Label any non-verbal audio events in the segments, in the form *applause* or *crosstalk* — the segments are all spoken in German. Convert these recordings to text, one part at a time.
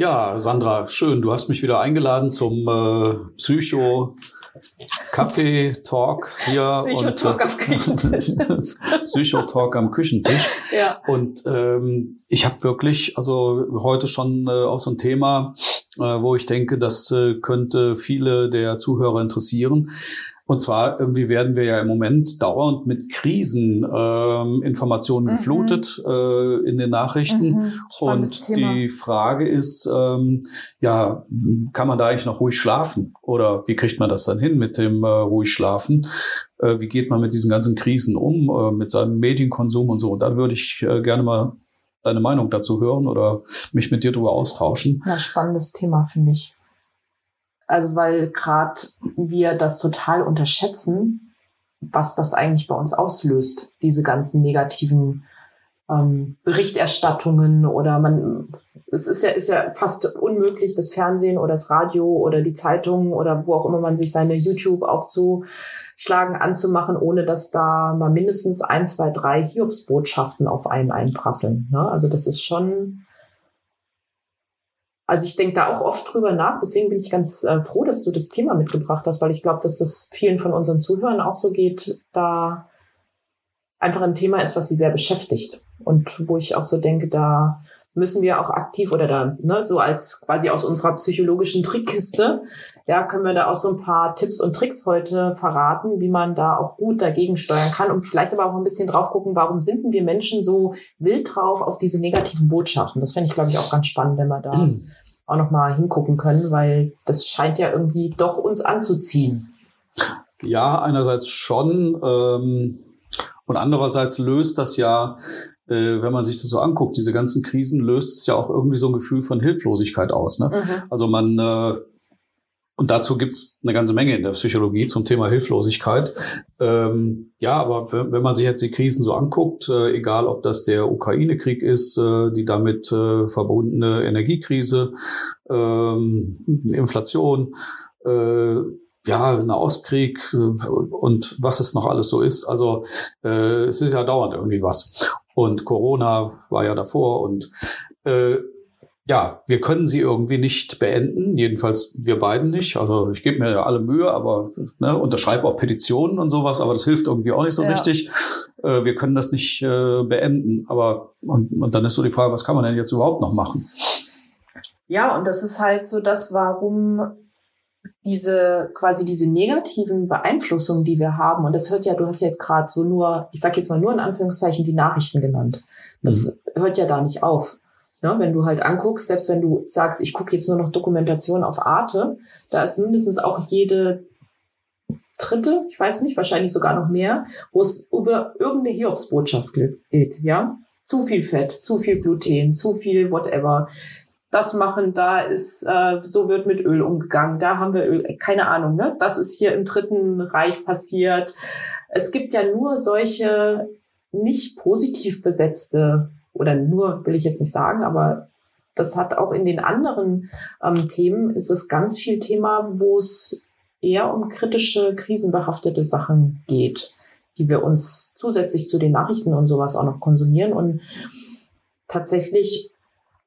Ja, Sandra, schön. Du hast mich wieder eingeladen zum äh, Psycho Kaffee Talk hier *laughs* Psychotalk am Küchentisch. *laughs* Psychotalk am Küchentisch. Ja. Und ähm, ich habe wirklich, also heute schon äh, auch so ein Thema, äh, wo ich denke, das äh, könnte viele der Zuhörer interessieren. Und zwar irgendwie werden wir ja im Moment dauernd mit Kriseninformationen ähm, Mhm. geflutet äh, in den Nachrichten. Mhm, Und Thema. die Frage ist, ähm, ja, kann man da eigentlich noch ruhig schlafen? Oder wie kriegt man das dann hin mit dem äh, ruhig schlafen? Äh, wie geht man mit diesen ganzen Krisen um, äh, mit seinem Medienkonsum und so? Und da würde ich äh, gerne mal deine Meinung dazu hören oder mich mit dir darüber austauschen. Ja, spannendes Thema, finde ich. Also, weil gerade wir das total unterschätzen, was das eigentlich bei uns auslöst, diese ganzen negativen ähm, Berichterstattungen oder man, es ist ja, ist ja fast unmöglich, das Fernsehen oder das Radio oder die Zeitungen oder wo auch immer man sich seine YouTube aufzuschlagen, anzumachen, ohne dass da mal mindestens ein, zwei, drei Hiobsbotschaften auf einen einprasseln. Ne? Also das ist schon, also ich denke da auch oft drüber nach. Deswegen bin ich ganz äh, froh, dass du das Thema mitgebracht hast, weil ich glaube, dass das vielen von unseren Zuhörern auch so geht, da einfach ein Thema ist, was sie sehr beschäftigt. Und wo ich auch so denke, da müssen wir auch aktiv oder da, ne, so als quasi aus unserer psychologischen Trickkiste, ja, können wir da auch so ein paar Tipps und Tricks heute verraten, wie man da auch gut dagegen steuern kann und vielleicht aber auch ein bisschen drauf gucken, warum sind wir Menschen so wild drauf auf diese negativen Botschaften? Das fände ich, glaube ich, auch ganz spannend, wenn wir da *clears throat* auch nochmal hingucken können, weil das scheint ja irgendwie doch uns anzuziehen. Ja, einerseits schon. Ähm, und andererseits löst das ja, äh, wenn man sich das so anguckt, diese ganzen Krisen, löst es ja auch irgendwie so ein Gefühl von Hilflosigkeit aus. Ne? Mhm. Also man, äh, und dazu gibt's eine ganze Menge in der Psychologie zum Thema Hilflosigkeit. Ähm, ja, aber wenn, man sich jetzt die Krisen so anguckt, äh, egal ob das der Ukraine-Krieg ist, äh, die damit äh, verbundene Energiekrise, ähm, Inflation, äh, ja, Nahostkrieg äh, und was es noch alles so ist. Also äh, es ist ja dauernd irgendwie was. Und Corona war ja davor und äh, ja, wir können sie irgendwie nicht beenden, jedenfalls wir beiden nicht. Also ich gebe mir ja alle Mühe, aber ne, unterschreibe auch Petitionen und sowas, aber das hilft irgendwie auch nicht so Ja. richtig. Äh, wir können das nicht äh, beenden. Aber und, und dann ist so die Frage, was kann man denn jetzt überhaupt noch machen? Ja, und das ist halt so das, warum diese quasi diese negativen Beeinflussungen, die wir haben, und das hört ja, du hast ja jetzt gerade so nur, ich sage jetzt mal nur in Anführungszeichen die Nachrichten genannt. Das hört ja da nicht auf. Ne, wenn du halt anguckst, selbst wenn du sagst, ich gucke jetzt nur noch Dokumentation auf Arte, da ist mindestens auch jede dritte, ich weiß nicht, wahrscheinlich sogar noch mehr, wo es über irgendeine Hiobsbotschaft geht, ja? Zu viel Fett, zu viel Gluten, zu viel whatever. Das machen, da ist, äh, so wird mit Öl umgegangen, da haben wir Öl, keine Ahnung, ne? Das ist hier im Dritten Reich passiert. Es gibt ja nur solche nicht positiv besetzte, oder nur will ich jetzt nicht sagen, aber das hat auch in den anderen ähm, Themen, ist es ganz viel Thema, wo es eher um kritische, krisenbehaftete Sachen geht, die wir uns zusätzlich zu den Nachrichten und sowas auch noch konsumieren. Und tatsächlich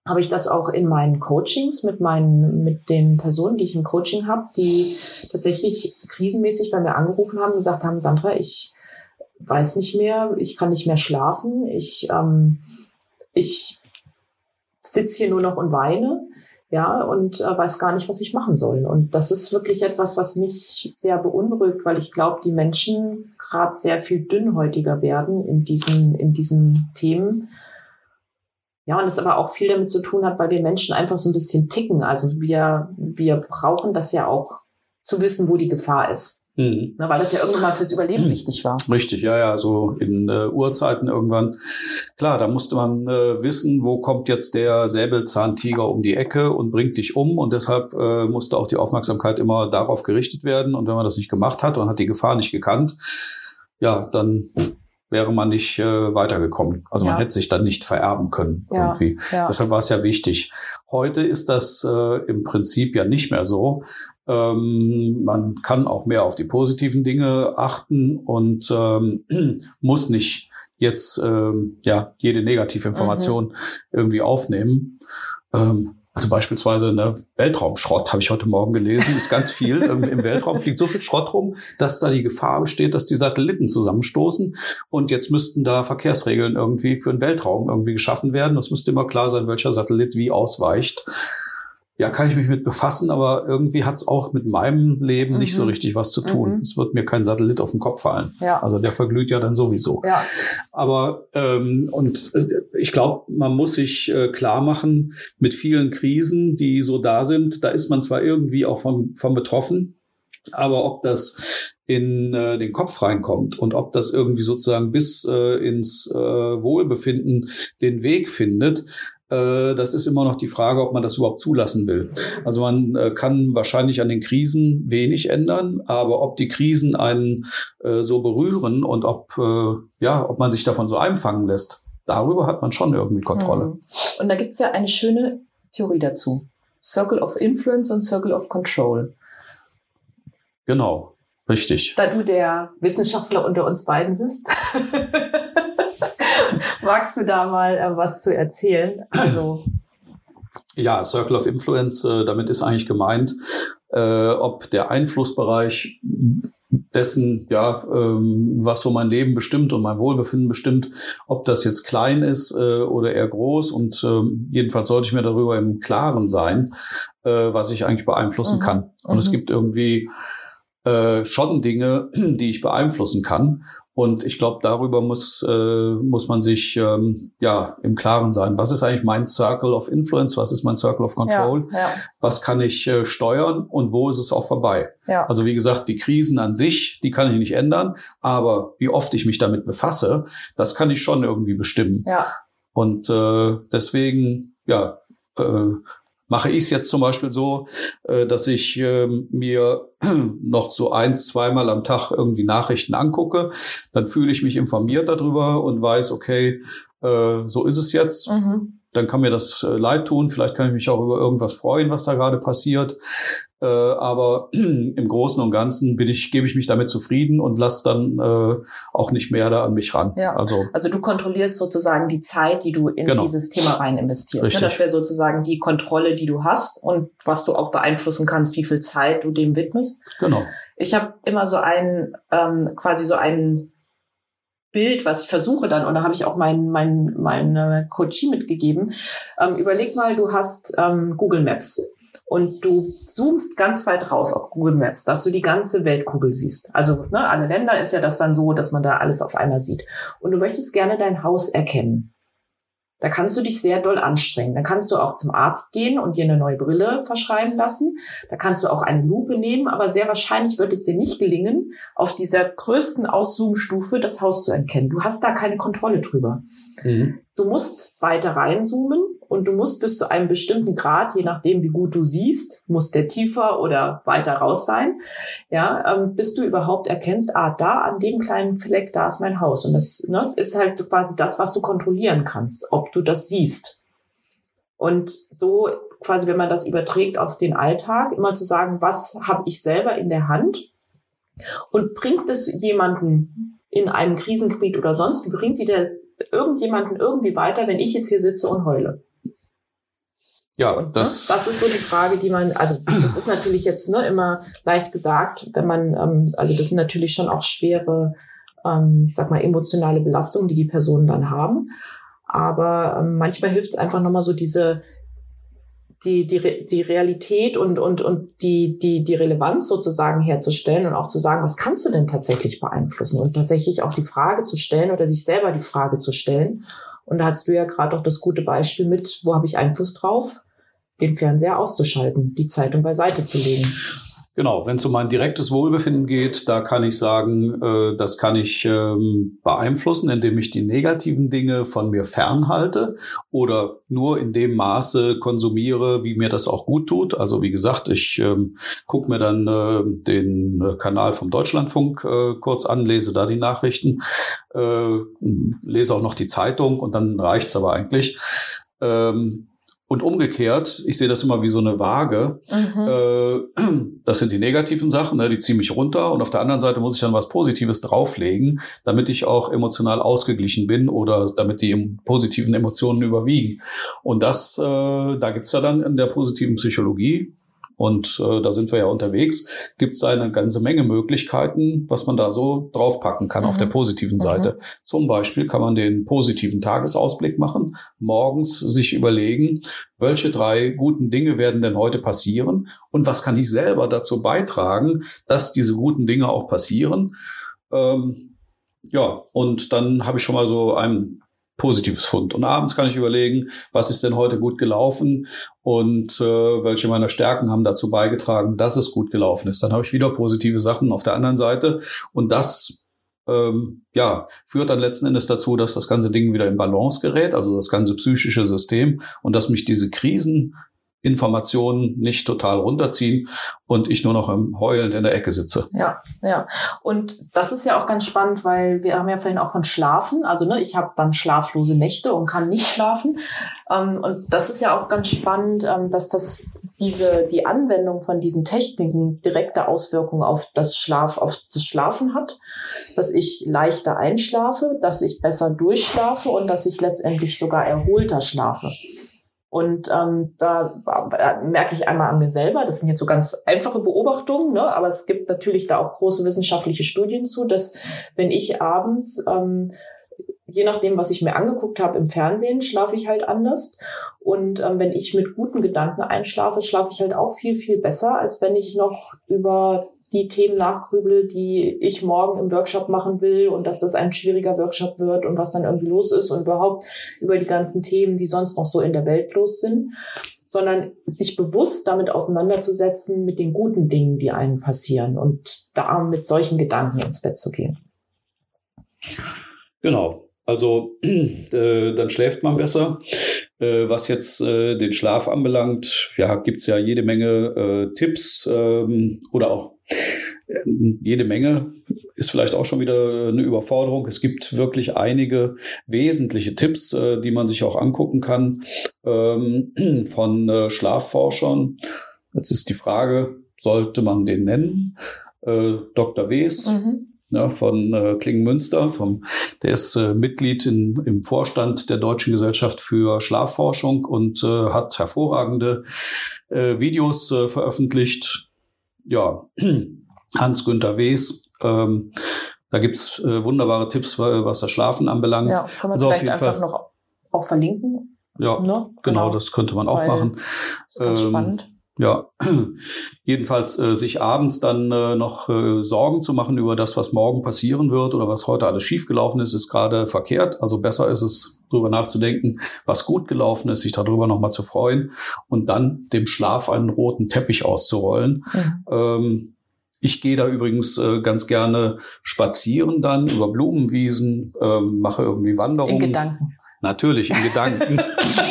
habe ich das auch in meinen Coachings mit meinen, mit den Personen, die ich im Coaching habe, die tatsächlich krisenmäßig bei mir angerufen haben, gesagt haben, Sandra, ich weiß nicht mehr, ich kann nicht mehr schlafen, ich, ähm, ich sitze hier nur noch und weine, ja, und äh, weiß gar nicht, was ich machen soll. Und das ist wirklich etwas, was mich sehr beunruhigt, weil ich glaube, die Menschen gerade sehr viel dünnhäutiger werden in diesen, in diesen Themen. Ja, und es aber auch viel damit zu tun hat, weil wir Menschen einfach so ein bisschen ticken. Also wir, wir brauchen das ja auch zu wissen, wo die Gefahr ist. Mhm. Ne, weil das ja irgendwann mal fürs Überleben wichtig war. Richtig, ja, ja, so in äh, Urzeiten irgendwann. Klar, da musste man äh, wissen, wo kommt jetzt der Säbelzahntiger um die Ecke und bringt dich um. Und deshalb äh, musste auch die Aufmerksamkeit immer darauf gerichtet werden. Und wenn man das nicht gemacht hat und hat die Gefahr nicht gekannt, ja, dann wäre man nicht äh, weitergekommen. Also man Ja. hätte sich dann nicht vererben können Ja, irgendwie. ja. Deshalb war es ja wichtig. Heute ist das äh, im Prinzip ja nicht mehr so. Ähm, man kann auch mehr auf die positiven Dinge achten und ähm, *clears throat* muss nicht jetzt ähm, ja jede Negativinformation irgendwie aufnehmen. Ähm, Also beispielsweise ne, Weltraumschrott habe ich heute Morgen gelesen, ist ganz viel. *laughs* Im Weltraum fliegt so viel Schrott rum, dass da die Gefahr besteht, dass die Satelliten zusammenstoßen. Und jetzt müssten da Verkehrsregeln irgendwie für den Weltraum irgendwie geschaffen werden. Es müsste immer klar sein, welcher Satellit wie ausweicht ja, kann ich mich mit befassen, aber irgendwie hat es auch mit meinem Leben mhm. nicht so mhm. richtig was zu tun. Mhm. Es wird mir kein Satellit auf den Kopf fallen. Ja. Also der verglüht ja dann sowieso. Ja. Aber ähm, und äh, ich glaube, man muss sich äh, klar machen, mit vielen Krisen, die so da sind, da ist man zwar irgendwie auch von, von betroffen, aber ob das in äh, den Kopf reinkommt und ob das irgendwie sozusagen bis äh, ins äh, Wohlbefinden den Weg findet, das ist immer noch die Frage, ob man das überhaupt zulassen will. Also man äh, kann wahrscheinlich an den Krisen wenig ändern, aber ob die Krisen einen äh, so berühren und ob, ja, ob man sich davon so einfangen lässt, darüber hat man schon irgendwie Kontrolle. Hm. Und da gibt es ja eine schöne Theorie dazu. Circle of Influence und Circle of Control. Genau, richtig. Da du der Wissenschaftler unter uns beiden bist. *laughs* Magst du da mal äh, was zu erzählen? Also ja, Circle of Influence, äh, damit ist eigentlich gemeint, äh, ob der Einflussbereich dessen, ja, ähm, was so mein Leben bestimmt und mein Wohlbefinden bestimmt, ob das jetzt klein ist äh, oder eher groß. Und äh, jedenfalls sollte ich mir darüber im Klaren sein, äh, was ich eigentlich beeinflussen mhm. kann. Und mhm. es gibt irgendwie äh, schon Dinge, die ich beeinflussen kann. Und ich glaube, darüber muss, äh, muss man sich ähm, ja im Klaren sein. Was ist eigentlich mein Circle of Influence? Was ist mein Circle of Control? Ja, ja. Was kann ich äh, steuern und wo ist es auch vorbei? Ja. Also wie gesagt, die Krisen an sich, die kann ich nicht ändern, aber wie oft ich mich damit befasse, das kann ich schon irgendwie bestimmen. Ja. Und äh, deswegen, ja, äh, mache ich es jetzt zum Beispiel so, äh, dass ich äh, mir *clears throat* noch so eins, zweimal am Tag irgendwie Nachrichten angucke. Dann fühle ich mich informiert darüber und weiß, okay, äh, so ist es jetzt. Mhm dann kann mir das äh, leid tun. Vielleicht kann ich mich auch über irgendwas freuen, was da gerade passiert. Äh, aber *clears throat* im Großen und Ganzen bin ich, gebe ich mich damit zufrieden und lasse dann äh, auch nicht mehr da an mich ran. Ja. Also, also du kontrollierst sozusagen die Zeit, die du in genau. dieses Thema rein investierst. Ne? Das wäre sozusagen die Kontrolle, die du hast und was du auch beeinflussen kannst, wie viel Zeit du dem widmest. Genau. Ich habe immer so einen, ähm, quasi so einen Bild, was ich versuche dann, und da habe ich auch mein, mein, meine Coachie mitgegeben. Ähm, überleg mal, du hast ähm, Google Maps und du zoomst ganz weit raus auf Google Maps, dass du die ganze Weltkugel siehst. Also ne, alle Länder ist ja das dann so, dass man da alles auf einmal sieht. Und du möchtest gerne dein Haus erkennen. Da kannst du dich sehr doll anstrengen. Da kannst du auch zum Arzt gehen und dir eine neue Brille verschreiben lassen. Da kannst du auch eine Lupe nehmen, aber sehr wahrscheinlich wird es dir nicht gelingen, auf dieser größten Auszoomstufe das Haus zu erkennen. Du hast da keine Kontrolle drüber. Mhm. Du musst weiter reinzoomen und du musst bis zu einem bestimmten Grad, je nachdem wie gut du siehst, muss der tiefer oder weiter raus sein, ja, ähm, bis du überhaupt erkennst, ah, da an dem kleinen Fleck, da ist mein Haus. Und das, ne, das ist halt quasi das, was du kontrollieren kannst, ob du das siehst. Und so quasi, wenn man das überträgt auf den Alltag, immer zu sagen, was habe ich selber in der Hand und bringt es jemanden in einem Krisengebiet oder sonst, bringt die der irgendjemanden irgendwie weiter, wenn ich jetzt hier sitze und heule? Ja, und, ne, das. Ne? Das ist so die Frage, die man, also das ist natürlich jetzt ne, immer leicht gesagt, wenn man, ähm, also das sind natürlich schon auch schwere, ähm, ich sag mal, emotionale Belastungen, die die Personen dann haben. Aber ähm, manchmal hilft es einfach nochmal so diese, die, die, die Realität und, und, und die, die, die Relevanz sozusagen herzustellen und auch zu sagen, was kannst du denn tatsächlich beeinflussen und tatsächlich auch die Frage zu stellen oder sich selber die Frage zu stellen. Und da hast du ja gerade auch das gute Beispiel mit, wo habe ich Einfluss drauf? den Fernseher auszuschalten, die Zeitung beiseite zu legen. Genau, wenn es um mein direktes Wohlbefinden geht, da kann ich sagen, äh, das kann ich ähm, beeinflussen, indem ich die negativen Dinge von mir fernhalte oder nur in dem Maße konsumiere, wie mir das auch gut tut. Also wie gesagt, ich ähm, gucke mir dann äh, den äh, Kanal vom Deutschlandfunk äh, kurz an, lese da die Nachrichten, äh, lese auch noch die Zeitung und dann reicht's aber eigentlich. Ähm, Und umgekehrt, ich sehe das immer wie so eine Waage. Mhm. Äh, *clears throat* das sind die negativen Sachen, ne, die ziehen mich runter. Und auf der anderen Seite muss ich dann was Positives drauflegen, damit ich auch emotional ausgeglichen bin oder damit die positiven Emotionen überwiegen. Und das, äh, da gibt's ja dann in der positiven Psychologie und äh, da sind wir ja unterwegs, gibt es eine ganze Menge Möglichkeiten, was man da so draufpacken kann mhm. auf der positiven Seite. Mhm. Zum Beispiel kann man den positiven Tagesausblick machen, morgens sich überlegen, welche drei guten Dinge werden denn heute passieren und was kann ich selber dazu beitragen, dass diese guten Dinge auch passieren. Ähm, ja, und dann habe ich schon mal so ein positives Fund. Und abends kann ich überlegen, was ist denn heute gut gelaufen und äh, welche meiner Stärken haben dazu beigetragen, dass es gut gelaufen ist. Dann habe ich wieder positive Sachen auf der anderen Seite und das ähm, ja, führt dann letzten Endes dazu, dass das ganze Ding wieder in Balance gerät, also das ganze psychische System und dass mich diese Krisen Informationen nicht total runterziehen und ich nur noch im heulend in der Ecke sitze. Ja, ja. Und das ist ja auch ganz spannend, weil wir haben ja vorhin auch von Schlafen. Also ne, ich habe dann schlaflose Nächte und kann nicht schlafen. Ähm, und das ist ja auch ganz spannend, ähm, dass das diese die Anwendung von diesen Techniken direkte Auswirkungen auf das Schlaf auf das Schlafen hat, dass ich leichter einschlafe, dass ich besser durchschlafe und dass ich letztendlich sogar erholter schlafe. Und ähm, da, da merke ich einmal an mir selber, das sind jetzt so ganz einfache Beobachtungen, ne? aber es gibt natürlich da auch große wissenschaftliche Studien zu, dass wenn ich abends, ähm, je nachdem, was ich mir angeguckt habe im Fernsehen, schlafe ich halt anders. Und ähm, wenn ich mit guten Gedanken einschlafe, schlafe ich halt auch viel, viel besser, als wenn ich noch über die Themen nachgrüble, die ich morgen im Workshop machen will und dass das ein schwieriger Workshop wird und was dann irgendwie los ist und überhaupt über die ganzen Themen, die sonst noch so in der Welt los sind, sondern sich bewusst damit auseinanderzusetzen mit den guten Dingen, die einem passieren und da mit solchen Gedanken ins Bett zu gehen. Genau. Also äh, dann schläft man besser. Äh, was jetzt äh, den Schlaf anbelangt, ja, gibt's ja jede Menge äh, Tipps ähm, oder auch jede Menge ist vielleicht auch schon wieder eine Überforderung. Es gibt wirklich einige wesentliche Tipps, äh, die man sich auch angucken kann ähm, von äh, Schlafforschern. Jetzt ist die Frage, sollte man den nennen? Äh, Dr. Wes. Mhm. Ja, von äh, Klingenmünster, vom, der ist äh, Mitglied in, im Vorstand der Deutschen Gesellschaft für Schlafforschung und äh, hat hervorragende Videos veröffentlicht. Ja, *clears throat* Hans-Günther Wes. Ähm, da gibt's äh, wunderbare Tipps, was das Schlafen anbelangt. Ja, kann man also vielleicht einfach Fall, noch auch verlinken. Ja, ne? genau, genau, das könnte man auch Weil machen. Ist ganz ähm, spannend. Ja, *clears throat* jedenfalls äh, sich abends dann äh, noch äh, Sorgen zu machen über das, was morgen passieren wird oder was heute alles schiefgelaufen ist, ist gerade verkehrt. Also besser ist es, darüber nachzudenken, was gut gelaufen ist, sich darüber nochmal zu freuen und dann dem Schlaf einen roten Teppich auszurollen. Mhm. Ähm, ich gehe da übrigens äh, ganz gerne spazieren dann über Blumenwiesen, äh, mache irgendwie Wanderungen. In Gedanken. Natürlich, in Gedanken. *laughs*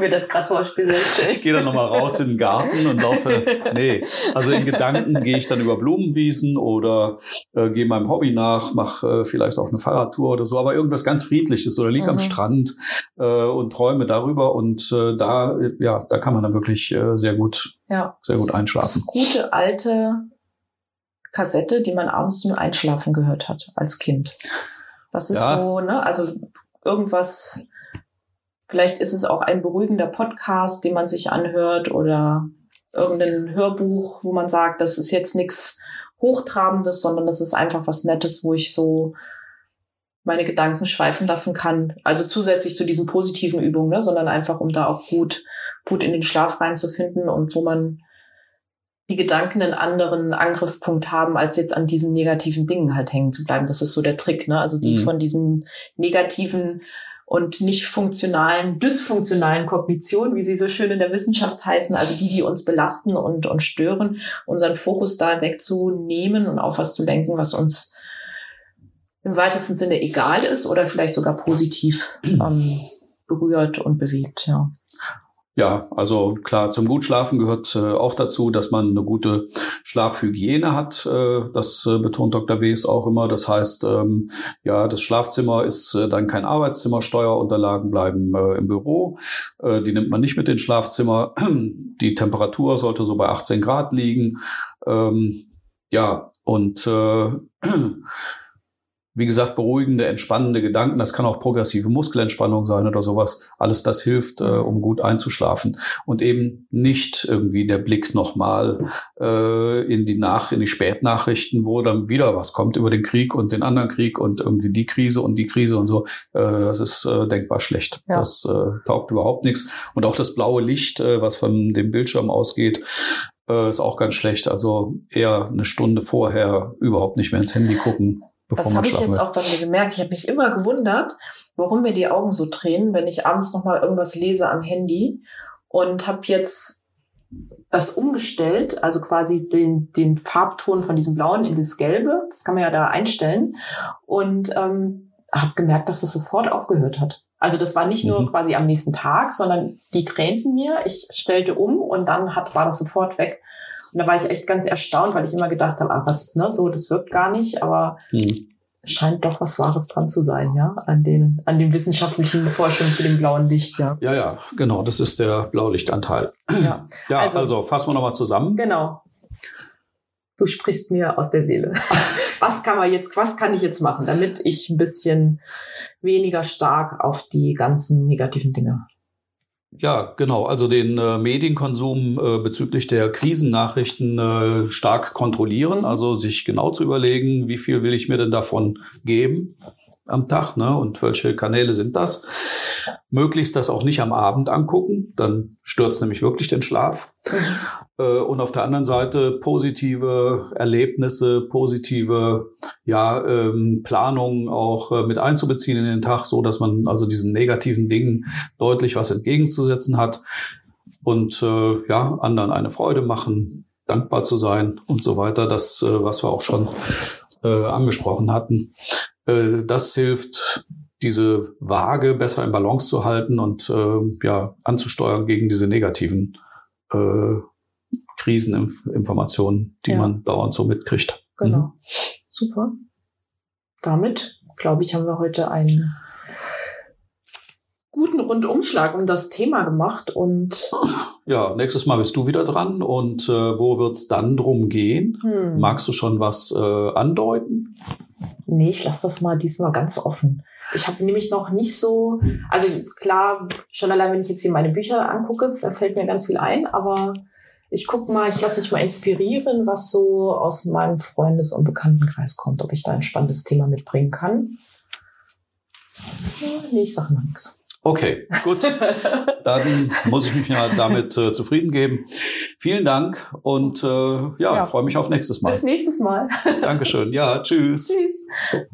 Mir das gerade vorgestellt. Ich gehe dann nochmal raus in den Garten und laufe. Nee, also in Gedanken gehe ich dann über Blumenwiesen oder äh, gehe meinem Hobby nach, mache äh, vielleicht auch eine Fahrradtour oder so, aber irgendwas ganz Friedliches oder liege mhm. am Strand äh, und träume darüber. Und äh, da, ja, da kann man dann wirklich äh, sehr gut, ja. sehr gut einschlafen. Das gute alte Kassette, die man abends zum Einschlafen gehört hat als Kind. Das ist ja. so, ne? Also irgendwas Vielleicht ist es auch ein beruhigender Podcast, den man sich anhört oder irgendein Hörbuch, wo man sagt, das ist jetzt nichts Hochtrabendes, sondern das ist einfach was Nettes, wo ich so meine Gedanken schweifen lassen kann. Also zusätzlich zu diesen positiven Übungen, ne, sondern einfach, um da auch gut, gut in den Schlaf reinzufinden und wo man die Gedanken einen anderen Angriffspunkt haben, als jetzt an diesen negativen Dingen halt hängen zu bleiben. Das ist so der Trick, ne? Also die mhm. von diesem negativen und nicht funktionalen, dysfunktionalen Kognition, wie sie so schön in der Wissenschaft heißen, also die, die uns belasten und, und stören, unseren Fokus da wegzunehmen und auf was zu lenken, was uns im weitesten Sinne egal ist oder vielleicht sogar positiv ähm, berührt und bewegt, ja. Ja, also klar, zum Gutschlafen gehört äh, auch dazu, dass man eine gute Schlafhygiene hat. Äh, das äh, betont Dr. Wes auch immer. Das heißt, ähm, ja, das Schlafzimmer ist äh, dann kein Arbeitszimmer, Steuerunterlagen bleiben äh, im Büro. Äh, die nimmt man nicht mit ins Schlafzimmer. *clears throat* Die Temperatur sollte so bei 18 Grad liegen. Ähm, ja, und äh, *clears throat* wie gesagt, beruhigende, entspannende Gedanken. Das kann auch progressive Muskelentspannung sein oder sowas. Alles das hilft, äh, um gut einzuschlafen. Und eben nicht irgendwie der Blick nochmal äh, in die Nach, in die Spätnachrichten, wo dann wieder was kommt über den Krieg und den anderen Krieg und irgendwie die Krise und die Krise und so. Äh, das ist äh, denkbar schlecht. Ja. Das äh, taugt überhaupt nichts. Und auch das blaue Licht, äh, was von dem Bildschirm ausgeht, äh, ist auch ganz schlecht. Also eher eine Stunde vorher überhaupt nicht mehr ins Handy gucken. Das habe ich jetzt wird. auch bei mir gemerkt. Ich habe mich immer gewundert, warum mir die Augen so tränen, wenn ich abends noch mal irgendwas lese am Handy und habe jetzt das umgestellt, also quasi den, den Farbton von diesem Blauen in das Gelbe. Das kann man ja da einstellen und ähm, habe gemerkt, dass das sofort aufgehört hat. Also das war nicht nur mhm. quasi am nächsten Tag, sondern die tränten mir. Ich stellte um und dann hat, war das sofort weg. Und da war ich echt ganz erstaunt, weil ich immer gedacht habe, ah, was, ne, so, das wirkt gar nicht, aber mhm. scheint doch was Wahres dran zu sein, ja, an den, an den wissenschaftlichen Forschungen zu dem blauen Licht, ja. Ja, ja, genau, das ist der Blaulichtanteil. Ja, ja also, also fassen wir nochmal zusammen. Genau. Du sprichst mir aus der Seele. *laughs* was kann man jetzt, was kann ich jetzt machen, damit ich ein bisschen weniger stark auf die ganzen negativen Dinge ja, genau. Also den äh, Medienkonsum äh, bezüglich der Krisennachrichten äh, stark kontrollieren, also sich genau zu überlegen, wie viel will ich mir denn davon geben am Tag, ne? Und welche Kanäle sind das? Möglichst das auch nicht am Abend angucken, dann es nämlich wirklich den Schlaf. Äh, und auf der anderen Seite positive Erlebnisse, positive ja, ähm, Planungen auch äh, mit einzubeziehen in den Tag, so dass man also diesen negativen Dingen deutlich was entgegenzusetzen hat und äh, ja, anderen eine Freude machen, dankbar zu sein und so weiter. Das, äh, was wir auch schon äh, angesprochen hatten. Äh, das hilft, diese Waage besser in Balance zu halten und äh, ja, anzusteuern gegen diese negativen äh, Kriseninformationen, die ja. man dauernd so mitkriegt. Genau. Mhm. Super. Damit, glaube ich, haben wir heute einen guten Rundumschlag um das Thema gemacht und ja, nächstes Mal bist du wieder dran und äh, wo wird's dann drum gehen? Hm. Magst du schon was äh, andeuten? Nee, ich lasse das mal diesmal ganz offen. Ich habe nämlich noch nicht so, also klar, schon allein, wenn ich jetzt hier meine Bücher angucke, fällt mir ganz viel ein, aber ich guck mal, ich lasse mich mal inspirieren, was so aus meinem Freundes- und Bekanntenkreis kommt, ob ich da ein spannendes Thema mitbringen kann. Nee, ich sage noch nichts. Okay, gut. Dann muss ich mich ja damit äh, zufrieden geben. Vielen Dank und äh, ja, ja. freue mich auf nächstes Mal. Bis nächstes Mal. Dankeschön. Ja, tschüss. Tschüss.